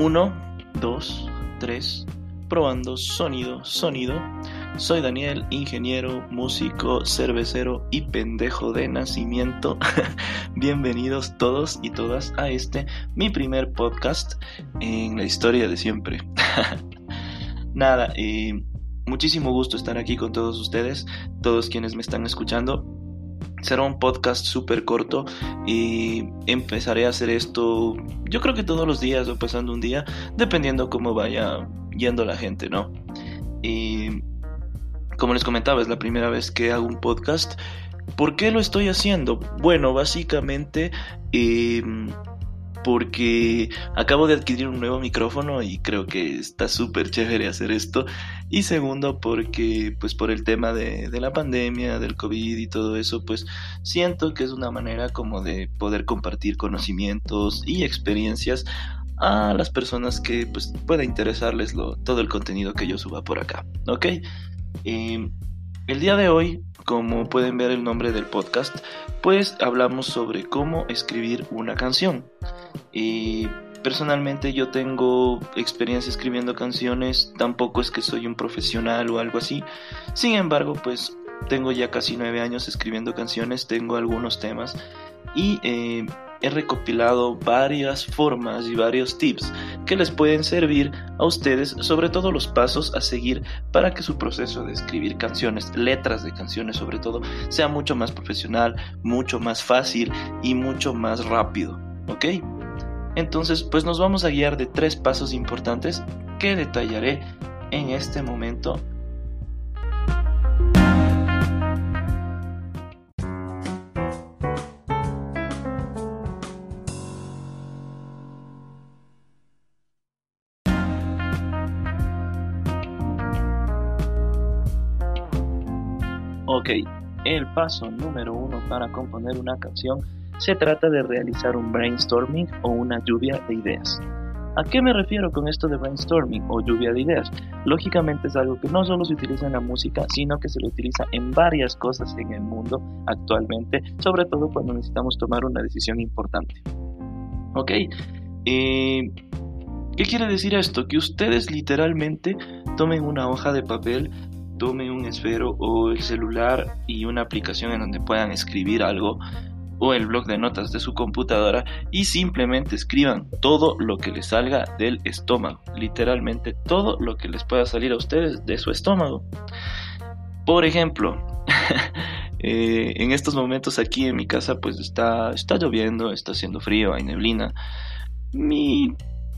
Uno, dos, tres, probando sonido, sonido. Soy Daniel, ingeniero, músico, cervecero y pendejo de nacimiento. Bienvenidos todos y todas a este, mi primer podcast en la historia de siempre. Nada, eh, muchísimo gusto estar aquí con todos ustedes, todos quienes me están escuchando. Será un podcast súper corto y empezaré a hacer esto yo creo que todos los días o pasando un día, dependiendo cómo vaya yendo la gente, ¿no? Y como les comentaba, es la primera vez que hago un podcast. ¿Por qué lo estoy haciendo? Bueno, básicamente eh, porque acabo de adquirir un nuevo micrófono y creo que está súper chévere hacer esto. Y segundo, porque pues por el tema de, la pandemia, del COVID y todo eso, pues siento que es una manera como de poder compartir conocimientos y experiencias a las personas que pues pueda interesarles todo el contenido que yo suba por acá, ¿ok? Eh, el día de hoy, como pueden ver el nombre del podcast, pues hablamos sobre cómo escribir una canción. Y personalmente yo tengo experiencia escribiendo canciones, tampoco es que soy un profesional o algo así. Sin embargo, pues tengo ya casi nueve años escribiendo canciones, tengo algunos temas y eh, he recopilado varias formas y varios tips que les pueden servir a ustedes, sobre todo los pasos a seguir para que su proceso de escribir canciones, letras de canciones sobre todo, sea mucho más profesional, mucho más fácil y mucho más rápido, ¿ok? Entonces, pues nos vamos a guiar de tres pasos importantes que detallaré en este momento El paso número uno para componer una canción se trata de realizar un brainstorming o una lluvia de ideas. ¿A qué me refiero con esto de brainstorming o lluvia de ideas? Lógicamente es algo que no solo se utiliza en la música, sino que se lo utiliza en varias cosas en el mundo actualmente, sobre todo cuando necesitamos tomar una decisión importante. ¿Ok? Eh, ¿Qué quiere decir esto? Que ustedes literalmente tomen una hoja de papel, tomen un esfero o el celular y una aplicación en donde puedan escribir algo o el blog de notas de su computadora y simplemente escriban todo lo que les salga del estómago, literalmente todo lo que les pueda salir a ustedes de su estómago. Por ejemplo, eh, en estos momentos aquí en mi casa pues está, está lloviendo, está haciendo frío, hay neblina.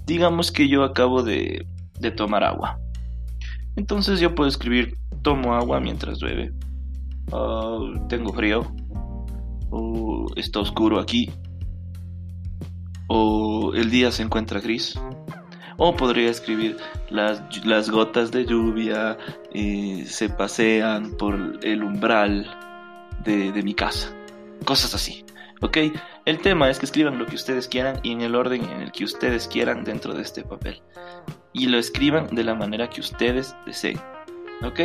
Digamos que yo acabo de tomar agua. Entonces yo puedo escribir tomo agua mientras llueve. Uh, tengo frío, o está oscuro aquí, o el día se encuentra gris, o podría escribir las, las gotas de lluvia eh, se pasean por el umbral de, de mi casa, cosas así. ¿Ok? El tema es que escriban lo que ustedes quieran y en el orden en el que ustedes quieran dentro de este papel. Y lo escriban de la manera que ustedes deseen. ¿Ok?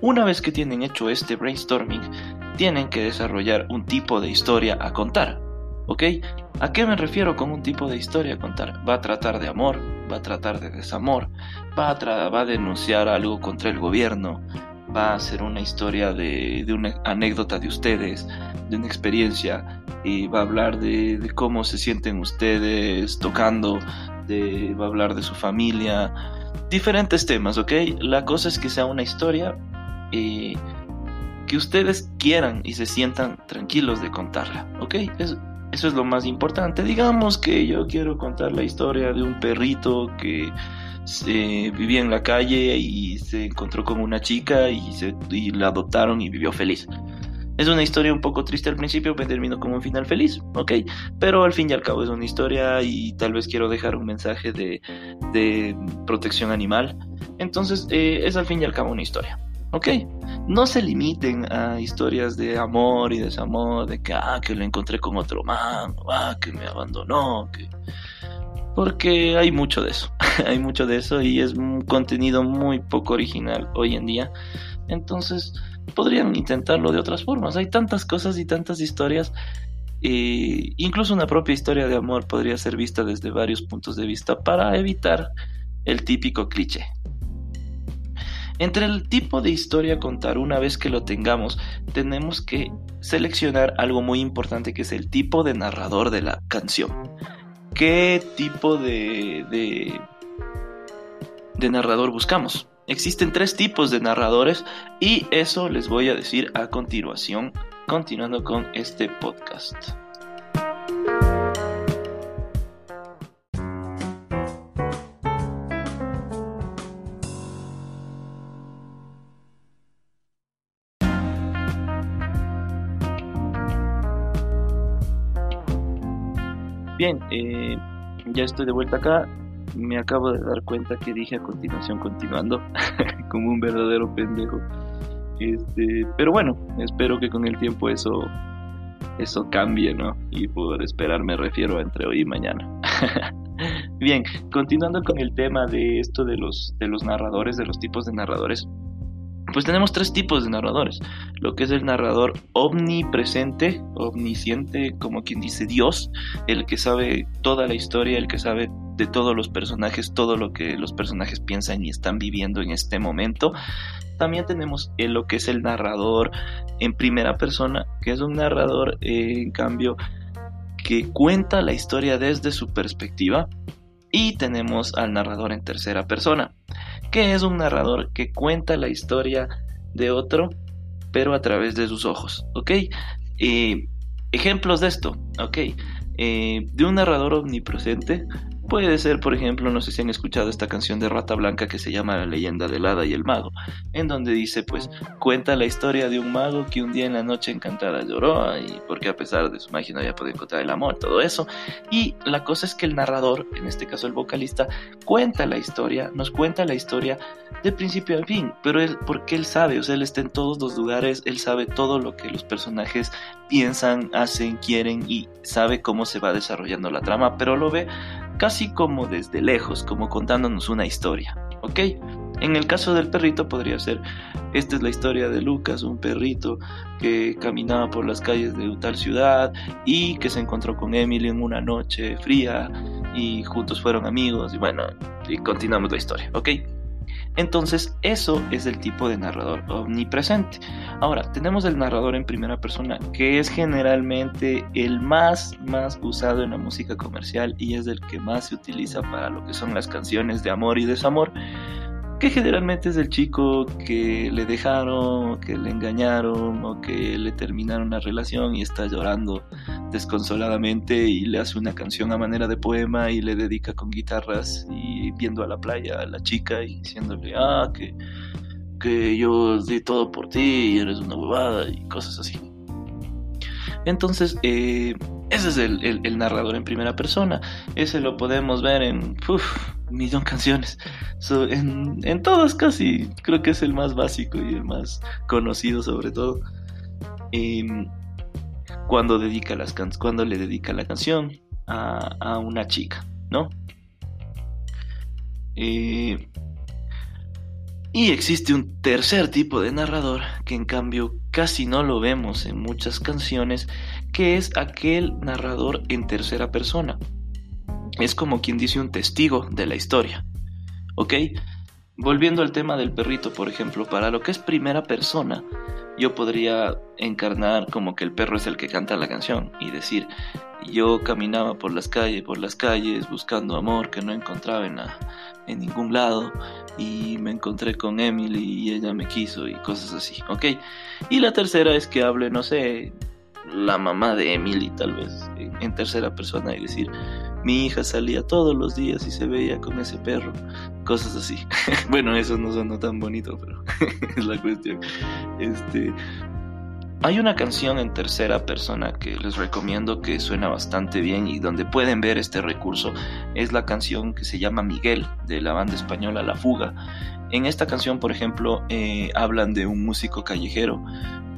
Una vez que tienen hecho este brainstorming, tienen que desarrollar un tipo de historia a contar. ¿Ok? ¿A qué me refiero con un tipo de historia a contar? Va a tratar de amor, va a tratar de desamor, va a, va a denunciar algo contra el gobierno, va a ser una historia de, una anécdota de ustedes, de una experiencia, y va a hablar de, cómo se sienten ustedes tocando, de, va a hablar de su familia, diferentes temas, ¿ok? La cosa es que sea una historia eh, que ustedes quieran y se sientan tranquilos de contarla, ¿ok? Eso, eso es lo más importante. Digamos que yo quiero contar la historia de un perrito que vivía en la calle y se encontró con una chica y, se, y la adoptaron y vivió feliz. Es una historia un poco triste al principio, pero terminó con un final feliz, ¿ok? Pero al fin y al cabo es una historia y tal vez quiero dejar un mensaje de, de protección animal. Entonces eh, es al fin y al cabo una historia, ¿ok? No se limiten a historias de amor y desamor, de que, ah, que lo encontré con otro man, ah, que me abandonó, que porque hay mucho de eso, hay mucho de eso y es un contenido muy poco original hoy en día. Entonces, podrían intentarlo de otras formas. Hay tantas cosas y tantas historias. E incluso una propia historia de amor podría ser vista desde varios puntos de vista para evitar el típico cliché. Entre el tipo de historia a contar, una vez que lo tengamos, tenemos que seleccionar algo muy importante que es el tipo de narrador de la canción qué tipo de, de, narrador buscamos. Existen tres tipos de narradores y eso les voy a decir a continuación, continuando con este podcast. Bien, eh, ya estoy de vuelta acá. Me acabo de dar cuenta que dije a continuación continuando, como un verdadero pendejo. Este, pero bueno, espero que con el tiempo eso eso cambie, ¿no? Y por esperar me refiero a entre hoy y mañana. Bien, continuando con el tema de esto de los de los narradores, de los tipos de narradores. Pues tenemos tres tipos de narradores. Lo que es el narrador omnipresente, omnisciente, como quien dice Dios, el que sabe toda la historia, el que sabe de todos los personajes, todo lo que los personajes piensan y están viviendo en este momento. También tenemos lo que es el narrador en primera persona, que es un narrador, eh, en cambio, que cuenta la historia desde su perspectiva. Y tenemos al narrador en tercera persona, que es un narrador que cuenta la historia de otro, pero a través de sus ojos, ¿ok? Eh, ejemplos de esto, ¿ok? Eh, de un narrador omnipresente Puede ser, por ejemplo, no sé si han escuchado esta canción de Rata Blanca que se llama La leyenda del hada y el mago, en donde dice, pues, cuenta la historia de un mago que un día en la noche encantada lloró y porque a pesar de su magia no había podido encontrar el amor, todo eso. Y la cosa es que el narrador, en este caso el vocalista, cuenta la historia, nos cuenta la historia de principio a fin, pero él, porque él sabe, o sea, él está en todos los lugares, él sabe todo lo que los personajes piensan, hacen, quieren y sabe cómo se va desarrollando la trama, pero lo ve casi como desde lejos, como contándonos una historia, ¿ok? En el caso del perrito podría ser, esta es la historia de Lucas, un perrito que caminaba por las calles de tal ciudad y que se encontró con Emily en una noche fría y juntos fueron amigos y bueno, y continuamos la historia, ¿ok? Entonces, eso es el tipo de narrador omnipresente. Ahora, tenemos el narrador en primera persona, que es generalmente el más, más usado en la música comercial y es el que más se utiliza para lo que son las canciones de amor y desamor que generalmente es el chico que le dejaron, que le engañaron o que le terminaron la relación y está llorando desconsoladamente y le hace una canción a manera de poema y le dedica con guitarras y viendo a la playa a la chica y diciéndole, ah, que, que yo di todo por ti y eres una huevada y cosas así. Entonces, eh, ese es el, narrador en primera persona. Ese lo podemos ver en millón canciones. en, en todas casi. Creo que es el más básico y el más conocido sobre todo. Em, cuando, dedica las cuando le dedica la canción a, una chica, ¿no? Eh, y existe un tercer tipo de narrador que en cambio casi no lo vemos en muchas canciones, que es aquel narrador en tercera persona. Es como quien dice un testigo de la historia. ¿Ok? volviendo al tema del perrito, por ejemplo, para lo que es primera persona, yo podría encarnar como que el perro es el que canta la canción y decir, yo caminaba por las calles, por las calles, buscando amor que no encontraba en, en ningún lado y me encontré con Emily y ella me quiso y cosas así, ¿ok? Y la tercera es que hable, no sé, la mamá de Emily tal vez en tercera persona y decir, mi hija salía todos los días y se veía con ese perro, cosas así. bueno, eso no suena tan bonito, pero es la cuestión. Este, hay una canción en tercera persona que les recomiendo que suena bastante bien y donde pueden ver este recurso. Es la canción que se llama Miguel de la banda española La Fuga. En esta canción, por ejemplo, eh, hablan de un músico callejero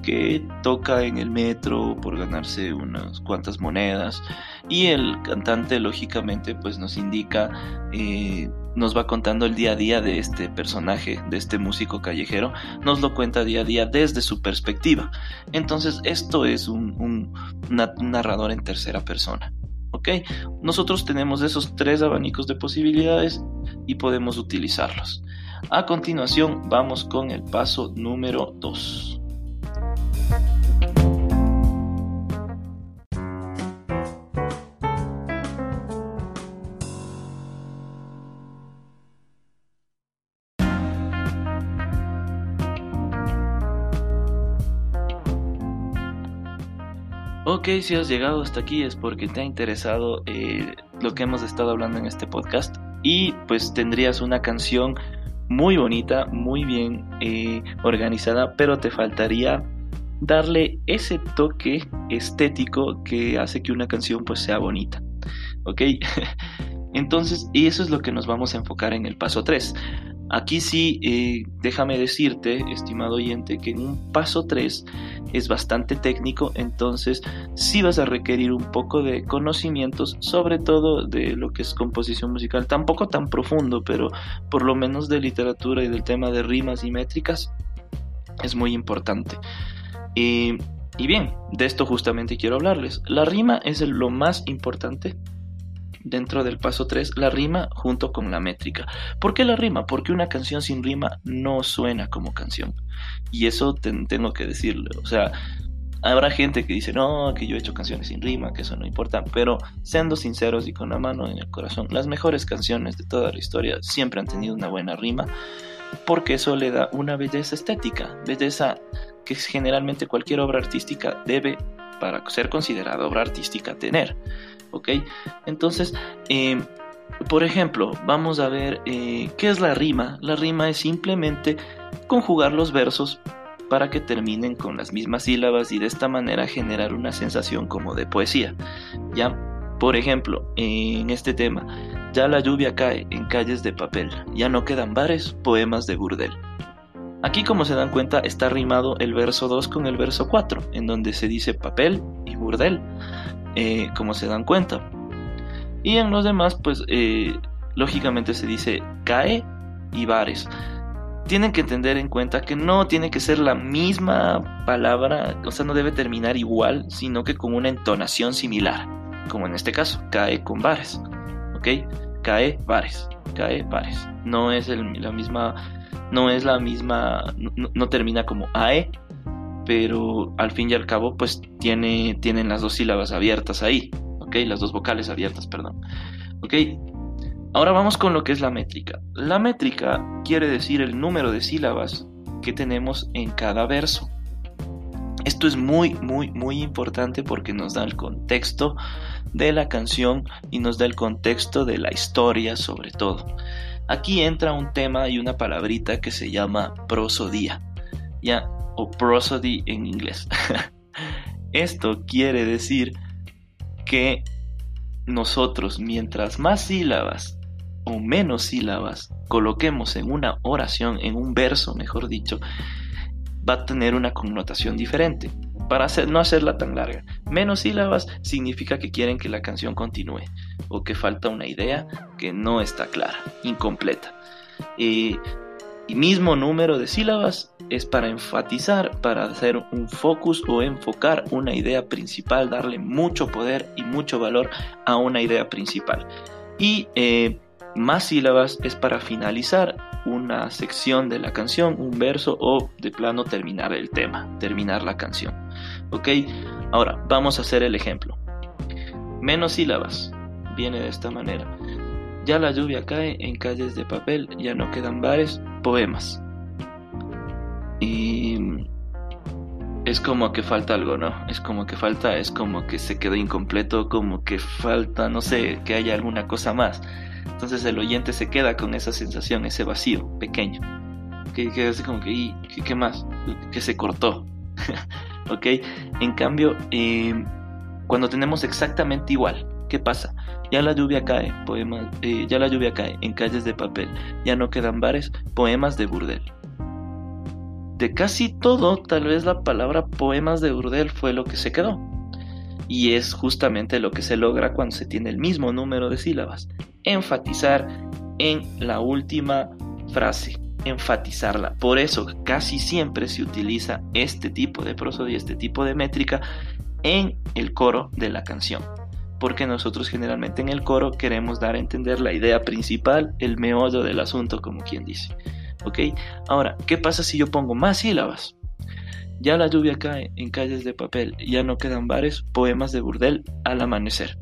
que toca en el metro por ganarse unas cuantas monedas y el cantante lógicamente pues nos indica eh, nos va contando el día a día de este personaje, de este músico callejero, nos lo cuenta día a día desde su perspectiva. Entonces esto es un, narrador en tercera persona. ¿Ok? Nosotros tenemos esos tres abanicos de posibilidades y podemos utilizarlos. A continuación vamos con el paso número 2. Ok, si has llegado hasta aquí es porque te ha interesado eh, lo que hemos estado hablando en este podcast y pues tendrías una canción muy bonita, muy bien eh, organizada, pero te faltaría darle ese toque estético que hace que una canción pues sea bonita. ¿Ok? Entonces, y eso es lo que nos vamos a enfocar en el paso 3. Aquí sí, eh, déjame decirte, estimado oyente, que en un paso 3 es bastante técnico, entonces sí vas a requerir un poco de conocimientos, sobre todo de lo que es composición musical, tampoco tan profundo, pero por lo menos de literatura y del tema de rimas y métricas es muy importante. y bien, de esto justamente quiero hablarles. La rima es lo más importante dentro del paso 3 la rima junto con la métrica. ¿Por qué la rima? Porque una canción sin rima no suena como canción. Y eso tengo que decirlo. O sea, habrá gente que dice, no, que yo he hecho canciones sin rima, que eso no importa. Pero siendo sinceros y con la mano en el corazón, las mejores canciones de toda la historia siempre han tenido una buena rima. Porque eso le da una belleza estética, belleza que generalmente cualquier obra artística debe, para ser considerada obra artística, tener. ¿Ok? Entonces, em, por ejemplo, vamos a ver eh, qué es la rima. La rima es simplemente conjugar los versos para que terminen con las mismas sílabas y de esta manera generar una sensación como de poesía. Ya, por ejemplo, en este tema, ya la lluvia cae en calles de papel, ya no quedan bares, poemas de burdel. Aquí como se dan cuenta está rimado el verso 2 con el verso 4, en donde se dice papel y burdel. Eh, como se dan cuenta. Y en los demás, pues eh, lógicamente se dice cae y bares. Tienen que tener en cuenta que no tiene que ser la misma palabra, o sea, no debe terminar igual, sino que con una entonación similar, como en este caso, cae con bares. ¿Ok? Cae bares, cae bares. No es la misma, no es la misma, no, no termina como AE, pero al fin y al cabo pues tiene, tienen las dos sílabas abiertas ahí, ¿ok? Las dos vocales abiertas, perdón. Ahora vamos con lo que es la métrica. La métrica quiere decir el número de sílabas que tenemos en cada verso. Esto es muy, muy, muy importante porque nos da el contexto de la canción y nos da el contexto de la historia sobre todo. Aquí entra un tema y una palabrita que se llama prosodía. Ya, o prosody en inglés. Esto quiere decir que nosotros mientras más sílabas o menos sílabas coloquemos en una oración, en un verso mejor dicho, va a tener una connotación diferente. Para hacer, no hacerla tan larga. Menos sílabas significa que quieren que la canción continúe o que falta una idea que no está clara, incompleta. Y y mismo número de sílabas es para enfatizar, para hacer un focus o enfocar una idea principal, darle mucho poder y mucho valor a una idea principal. Y eh, más sílabas es para finalizar una sección de la canción, un verso o de plano terminar el tema, terminar la canción. ¿Ok? Ahora, vamos a hacer el ejemplo. Menos sílabas. Viene de esta manera. Ya la lluvia cae en calles de papel, ya no quedan bares, poemas. Y es como que falta algo, ¿no? Es como que falta, es como que se quedó incompleto, como que falta, no sé, que haya alguna cosa más. Entonces el oyente se queda con esa sensación, ese vacío pequeño. Que queda así como que, ¿y qué, más? Que se cortó. ¿Ok? En cambio, em, cuando tenemos exactamente igual, ¿qué pasa? Ya la lluvia cae, poemas, eh, ya la lluvia cae en calles de papel, ya no quedan bares, poemas de burdel de casi todo, tal vez la palabra poemas de Burdel fue lo que se quedó. Y es justamente lo que se logra cuando se tiene el mismo número de sílabas. Enfatizar en la última frase, enfatizarla. Por eso casi siempre se utiliza este tipo de prosodia, este tipo de métrica en el coro de la canción. Porque nosotros generalmente en el coro queremos dar a entender la idea principal, el meollo del asunto, como quien dice. ¿Ok? Ahora, ¿qué pasa si yo pongo más sílabas? Ya la lluvia cae en calles de papel, ya no quedan bares, poemas de burdel al amanecer.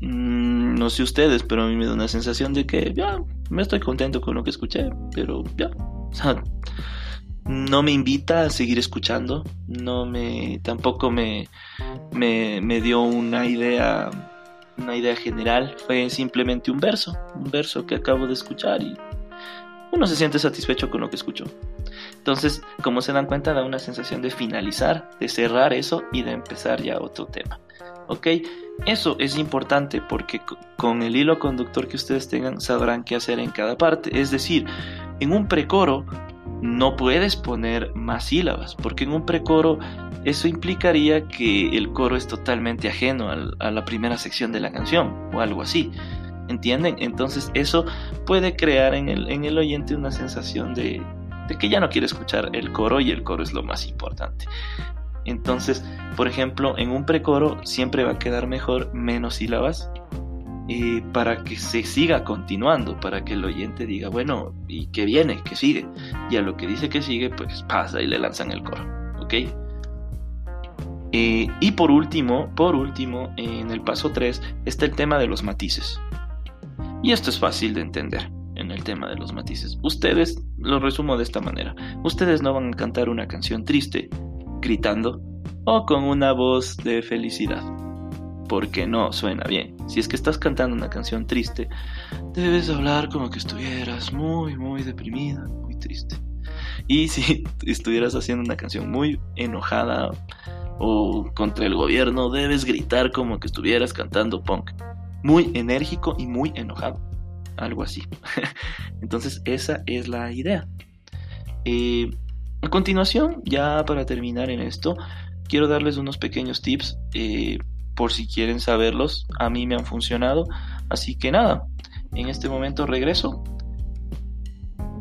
Mm, no sé ustedes, pero a mí me da una sensación de que ya me estoy contento con lo que escuché, pero ya. no me invita a seguir escuchando, no me tampoco me, me, me dio una idea una idea general, fue simplemente un verso, un verso que acabo de escuchar y uno se siente satisfecho con lo que escuchó. Entonces, como se dan cuenta, da una sensación de finalizar, de cerrar eso y de empezar ya otro tema. ¿Ok? Eso es importante porque con el hilo conductor que ustedes tengan sabrán qué hacer en cada parte. Es decir, en un precoro no puedes poner más sílabas, porque en un precoro eso implicaría que el coro es totalmente ajeno a la primera sección de la canción o algo así. ¿Entienden? Entonces eso puede crear en el, en el oyente una sensación de, de que ya no quiere escuchar el coro y el coro es lo más importante. Entonces, por ejemplo, en un precoro siempre va a quedar mejor menos sílabas para que se siga continuando, para que el oyente diga, bueno, ¿y qué viene? ¿Qué sigue? Y a lo que dice que sigue, pues pasa y le lanzan el coro, ¿ok? Eh, y por último, por último, en el paso 3 está el tema de los matices. Y esto es fácil de entender en el tema de los matices. Ustedes, lo resumo de esta manera, ustedes no van a cantar una canción triste gritando o con una voz de felicidad porque no suena bien. Si es que estás cantando una canción triste, debes hablar como que estuvieras muy, muy deprimida, muy triste. Y si estuvieras haciendo una canción muy enojada o contra el gobierno, debes gritar como que estuvieras cantando punk. Muy enérgico y muy enojado. Algo así. Entonces esa es la idea. Eh, a continuación, ya para terminar en esto, quiero darles unos pequeños tips eh, por si quieren saberlos, a mí me han funcionado. Así que nada, en este momento regreso.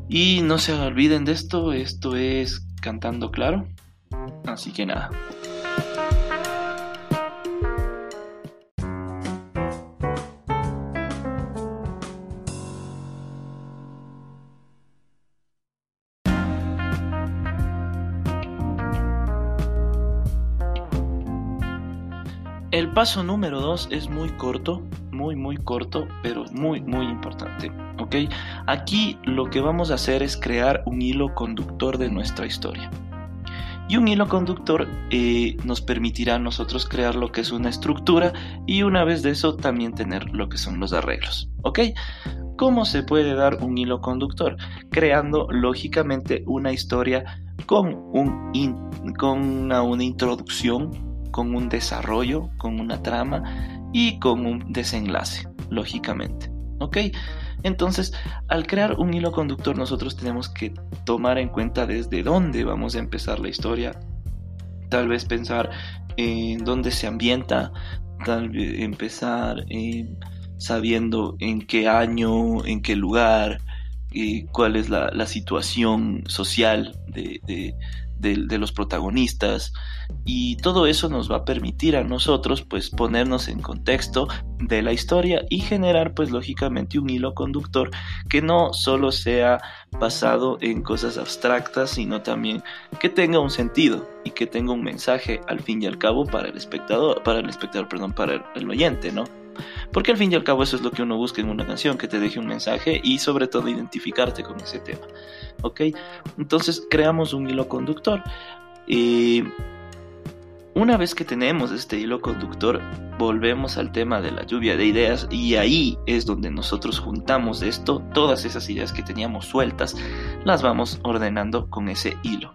Y no se olviden de esto, esto es Cantando Claro. Así que nada. Paso número 2 es muy corto, muy muy corto, pero muy muy importante, ¿ok? Aquí lo que vamos a hacer es crear un hilo conductor de nuestra historia. Y un hilo conductor eh, nos permitirá a nosotros crear lo que es una estructura y una vez de eso también tener lo que son los arreglos, ¿ok? ¿Cómo se puede dar un hilo conductor? Creando lógicamente una historia con, un con una introducción con un desarrollo, con una trama y con un desenlace, lógicamente. ¿Ok? Entonces, al crear un hilo conductor, nosotros tenemos que tomar en cuenta desde dónde vamos a empezar la historia. Tal vez pensar en dónde se ambienta, tal vez empezar sabiendo en qué año, en qué lugar, cuál es la, situación social de, de, los protagonistas y todo eso nos va a permitir a nosotros pues ponernos en contexto de la historia y generar pues lógicamente un hilo conductor que no solo sea basado en cosas abstractas sino también que tenga un sentido y que tenga un mensaje al fin y al cabo para el espectador para el espectador perdón para el oyente no porque al fin y al cabo eso es lo que uno busca en una canción, que te deje un mensaje y sobre todo identificarte con ese tema. ¿Ok? Entonces creamos un hilo conductor. Y una vez que tenemos este hilo conductor, volvemos al tema de la lluvia de ideas y ahí es donde nosotros juntamos esto, todas esas ideas que teníamos sueltas, las vamos ordenando con ese hilo.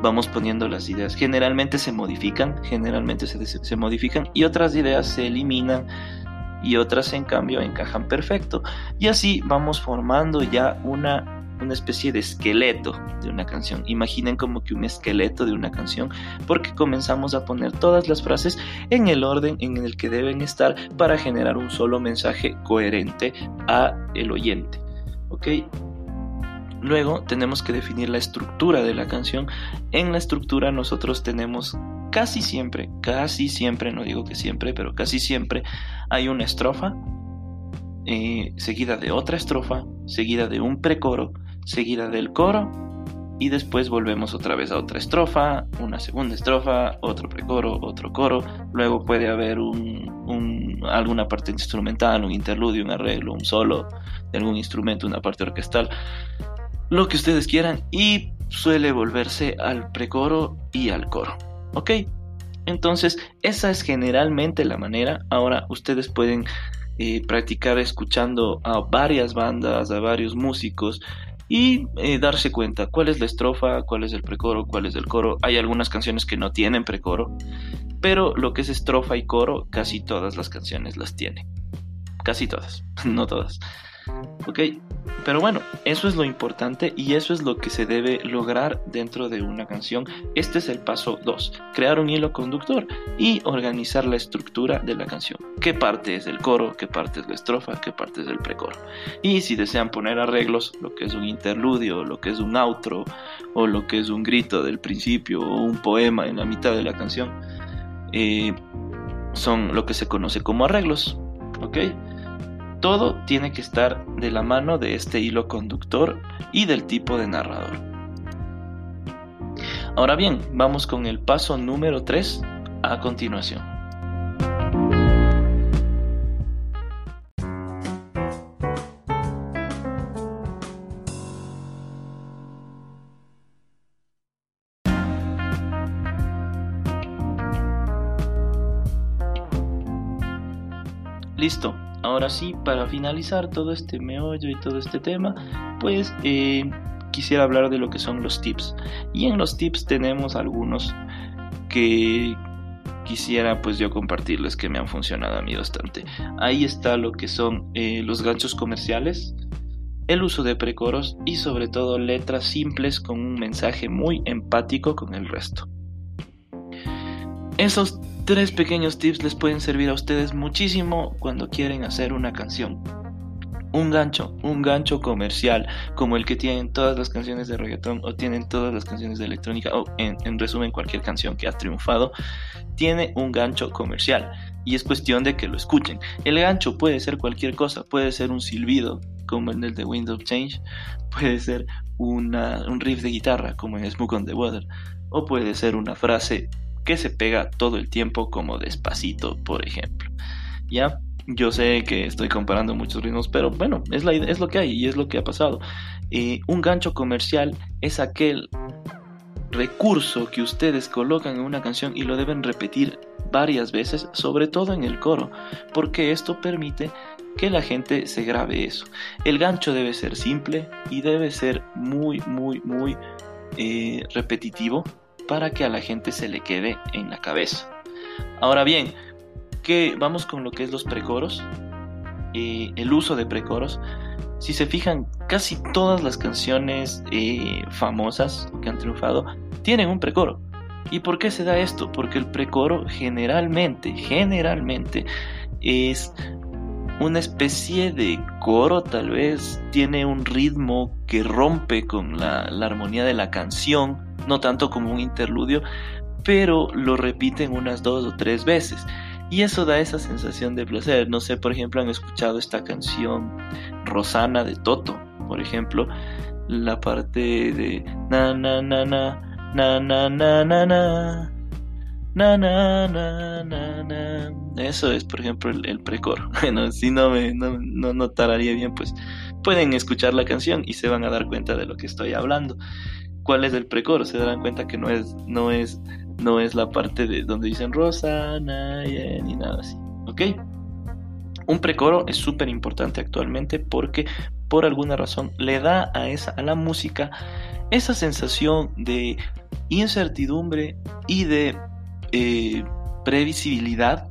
Vamos poniendo las ideas. Generalmente se modifican, generalmente se, se modifican y otras ideas se eliminan y otras en cambio encajan perfecto. Y así vamos formando ya una, una especie de esqueleto de una canción. Imaginen como que un esqueleto de una canción porque comenzamos a poner todas las frases en el orden en el que deben estar para generar un solo mensaje coherente a el oyente. ¿Ok? Luego tenemos que definir la estructura de la canción. En la estructura nosotros tenemos casi siempre, casi siempre, no digo que siempre, pero casi siempre hay una estrofa eh, seguida de otra estrofa, seguida de un precoro, seguida del coro y después volvemos otra vez a otra estrofa, una segunda estrofa, otro precoro, otro coro, luego puede haber un, alguna parte instrumental, un interludio, un arreglo, un solo de algún instrumento, una parte orquestal, lo que ustedes quieran y suele volverse al precoro y al coro. ¿Ok? Entonces, esa es generalmente la manera. Ahora ustedes pueden eh, practicar escuchando a varias bandas, a varios músicos y eh, darse cuenta cuál es la estrofa, cuál es el precoro, cuál es el coro. Hay algunas canciones que no tienen precoro, pero lo que es estrofa y coro, casi todas las canciones las tienen. Casi todas, no todas. ¿Ok? Pero bueno, eso es lo importante y eso es lo que se debe lograr dentro de una canción. Este es el paso 2, crear un hilo conductor y organizar la estructura de la canción. ¿Qué parte es el coro? ¿Qué parte es la estrofa? ¿Qué parte es el precoro? Y si desean poner arreglos, lo que es un interludio, lo que es un outro, o lo que es un grito del principio, o un poema en la mitad de la canción, eh, son lo que se conoce como arreglos. ¿Ok? Todo tiene que estar de la mano de este hilo conductor y del tipo de narrador. Ahora bien, vamos con el paso número 3 a continuación. Listo, Ahora sí, para finalizar todo este meollo y todo este tema, pues eh, quisiera hablar de lo que son los tips. Y en los tips tenemos algunos que quisiera pues yo compartirles que me han funcionado a mí bastante. Ahí está lo que son eh, los ganchos comerciales, el uso de precoros y sobre todo letras simples con un mensaje muy empático con el resto. Esos tres pequeños tips les pueden servir a ustedes muchísimo cuando quieren hacer una canción. Un gancho, un gancho comercial como el que tienen todas las canciones de reggaetón o tienen todas las canciones de electrónica o en, en resumen cualquier canción que ha triunfado, tiene un gancho comercial y es cuestión de que lo escuchen. El gancho puede ser cualquier cosa, puede ser un silbido como en el de Windows Change, puede ser una, un riff de guitarra como en Smoke on the Water o puede ser una frase que se pega todo el tiempo como despacito, por ejemplo. ¿Ya? Yo sé que estoy comparando muchos ritmos, pero bueno, es, lo que hay y es lo que ha pasado. Eh, un gancho comercial es aquel recurso que ustedes colocan en una canción y lo deben repetir varias veces, sobre todo en el coro, porque esto permite que la gente se grabe eso. El gancho debe ser simple y debe ser muy, muy, muy eh, repetitivo para que a la gente se le quede en la cabeza. Ahora bien, que vamos con lo que es los precoros, eh, el uso de precoros. Si se fijan, casi todas las canciones eh, famosas que han triunfado tienen un precoro. ¿Y por qué se da esto? Porque el precoro generalmente, generalmente es una especie de coro, tal vez tiene un ritmo que rompe con la armonía de la canción no tanto como un interludio, pero lo repiten unas dos o tres veces. Y eso da esa sensación de placer. No sé, por ejemplo, han escuchado esta canción Rosana de Toto, por ejemplo, la parte de na na na na na na na na na na na na na na eso es por ejemplo el, precoro bueno si no me no, no, no tararía bien pues pueden escuchar la canción y se van a dar cuenta de lo que estoy hablando cuál es el precoro se darán cuenta que no es no es no es la parte de donde dicen rosa ni nada así ok un precoro es súper importante actualmente porque por alguna razón le da a, esa, a la música esa sensación de incertidumbre y de eh, previsibilidad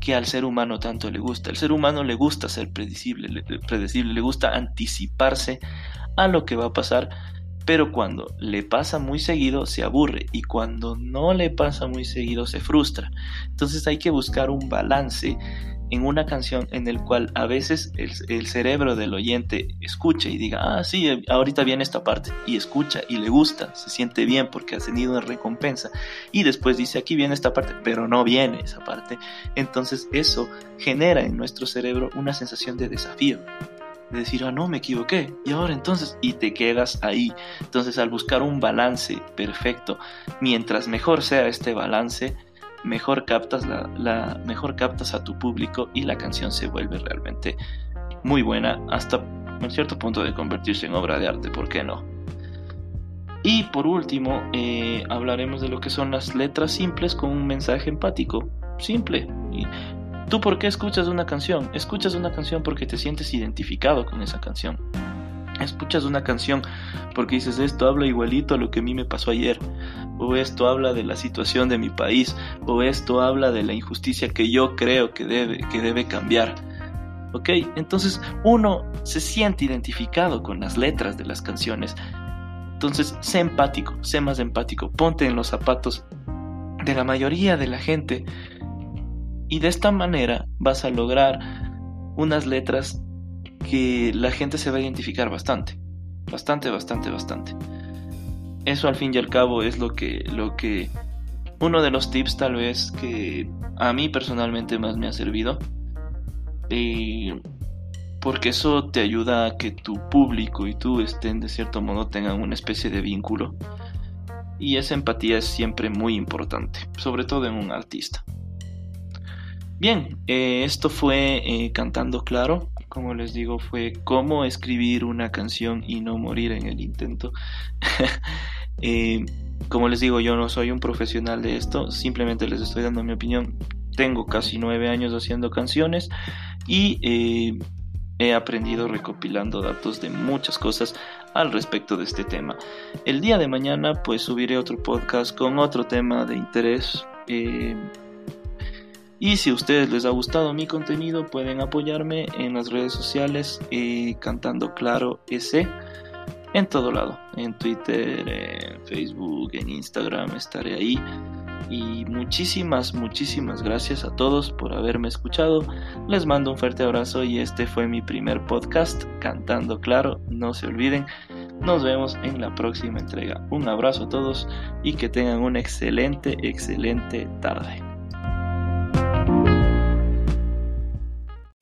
que al ser humano tanto le gusta. El ser humano le gusta ser predecible, predecible, le gusta anticiparse a lo que va a pasar pero cuando le pasa muy seguido se aburre y cuando no le pasa muy seguido se frustra. Entonces hay que buscar un balance en una canción en el cual a veces el, cerebro del oyente escuche y diga, ah, sí, eh, ahorita viene esta parte, y escucha y le gusta, se siente bien porque ha tenido una recompensa, y después dice, aquí viene esta parte, pero no viene esa parte. Entonces eso genera en nuestro cerebro una sensación de desafío de decir, ah, no, me equivoqué, y ahora entonces, y te quedas ahí. Entonces, al buscar un balance perfecto, mientras mejor sea este balance, mejor captas, la, mejor captas a tu público y la canción se vuelve realmente muy buena, hasta un cierto punto de convertirse en obra de arte, ¿por qué no? Y por último, eh, hablaremos de lo que son las letras simples con un mensaje empático, simple. ¿Tú por qué escuchas una canción? Escuchas una canción porque te sientes identificado con esa canción. Escuchas una canción porque dices esto habla igualito a lo que a mí me pasó ayer, o esto habla de la situación de mi país, o esto habla de la injusticia que yo creo que debe, que debe cambiar. ¿Ok? Entonces uno se siente identificado con las letras de las canciones. Entonces, sé empático, sé más empático, ponte en los zapatos de la mayoría de la gente y de esta manera vas a lograr unas letras que la gente se va a identificar bastante. Bastante, bastante, bastante. Eso al fin y al cabo es lo que, lo que uno de los tips tal vez que a mí personalmente más me ha servido. porque eso te ayuda a que tu público y tú estén de cierto modo tengan una especie de vínculo. Y esa empatía es siempre muy importante, sobre todo en un artista. Bien, eh, esto fue eh, Cantando Claro. Como les digo, fue cómo escribir una canción y no morir en el intento. Eh, como les digo, yo no soy un profesional de esto, simplemente les estoy dando mi opinión. Tengo casi nueve años haciendo canciones y he aprendido recopilando datos de muchas cosas al respecto de este tema. El día de mañana pues subiré otro podcast con otro tema de interés. Y si a ustedes les ha gustado mi contenido, pueden apoyarme en las redes sociales eh, Cantando Claro S. En todo lado, en Twitter, en Facebook, en Instagram, estaré ahí. Y muchísimas, muchísimas gracias a todos por haberme escuchado. Les mando un fuerte abrazo y este fue mi primer podcast, Cantando Claro. No se olviden, nos vemos en la próxima entrega. Un abrazo a todos y que tengan una excelente, excelente tarde.